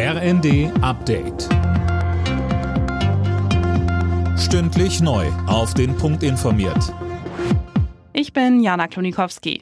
RND Update. Stündlich neu. Auf den Punkt informiert. Ich bin Jana Klonikowski.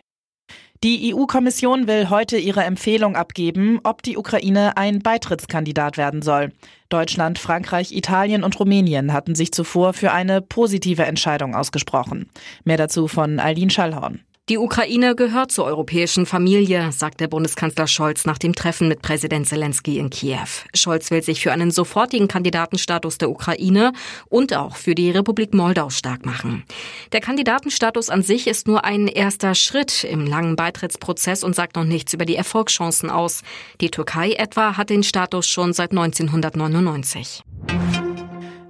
Die EU-Kommission will heute ihre Empfehlung abgeben, ob die Ukraine ein Beitrittskandidat werden soll. Deutschland, Frankreich, Italien und Rumänien hatten sich zuvor für eine positive Entscheidung ausgesprochen. Mehr dazu von Eileen Schallhorn. Die Ukraine gehört zur europäischen Familie, sagt der Bundeskanzler Scholz nach dem Treffen mit Präsident Zelensky in Kiew. Scholz will sich für einen sofortigen Kandidatenstatus der Ukraine und auch für die Republik Moldau stark machen. Der Kandidatenstatus an sich ist nur ein erster Schritt im langen Beitrittsprozess und sagt noch nichts über die Erfolgschancen aus. Die Türkei etwa hat den Status schon seit 1999.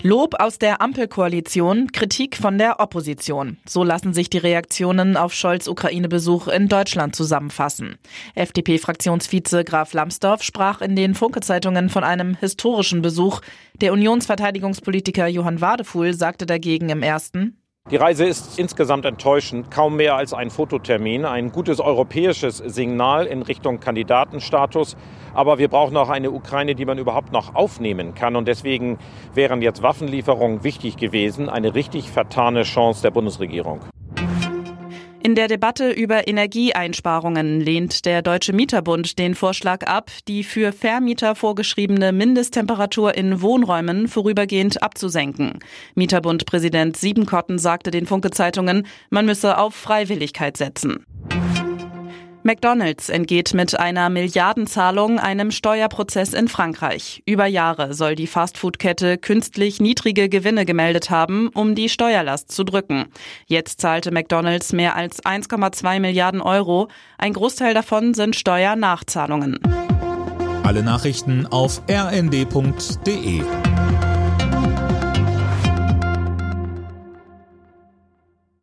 Lob aus der Ampelkoalition, Kritik von der Opposition. So lassen sich die Reaktionen auf Scholz Ukraine-Besuch in Deutschland zusammenfassen. FDP-Fraktionsvize Graf Lambsdorff sprach in den Funke-Zeitungen von einem historischen Besuch. Der Unionsverteidigungspolitiker Johann Wadefuhl sagte dagegen im ersten, die Reise ist insgesamt enttäuschend, kaum mehr als ein Fototermin, ein gutes europäisches Signal in Richtung Kandidatenstatus. Aber wir brauchen auch eine Ukraine, die man überhaupt noch aufnehmen kann. Und deswegen wären jetzt Waffenlieferungen wichtig gewesen, eine richtig vertane Chance der Bundesregierung. In der Debatte über Energieeinsparungen lehnt der Deutsche Mieterbund den Vorschlag ab, die für Vermieter vorgeschriebene Mindesttemperatur in Wohnräumen vorübergehend abzusenken. Mieterbund-Präsident Siebenkotten sagte den Funke-Zeitungen, man müsse auf Freiwilligkeit setzen. McDonald's entgeht mit einer Milliardenzahlung einem Steuerprozess in Frankreich. Über Jahre soll die Fastfood-Kette künstlich niedrige Gewinne gemeldet haben, um die Steuerlast zu drücken. Jetzt zahlte McDonald's mehr als 1,2 Milliarden Euro. Ein Großteil davon sind Steuernachzahlungen. Alle Nachrichten auf rnd.de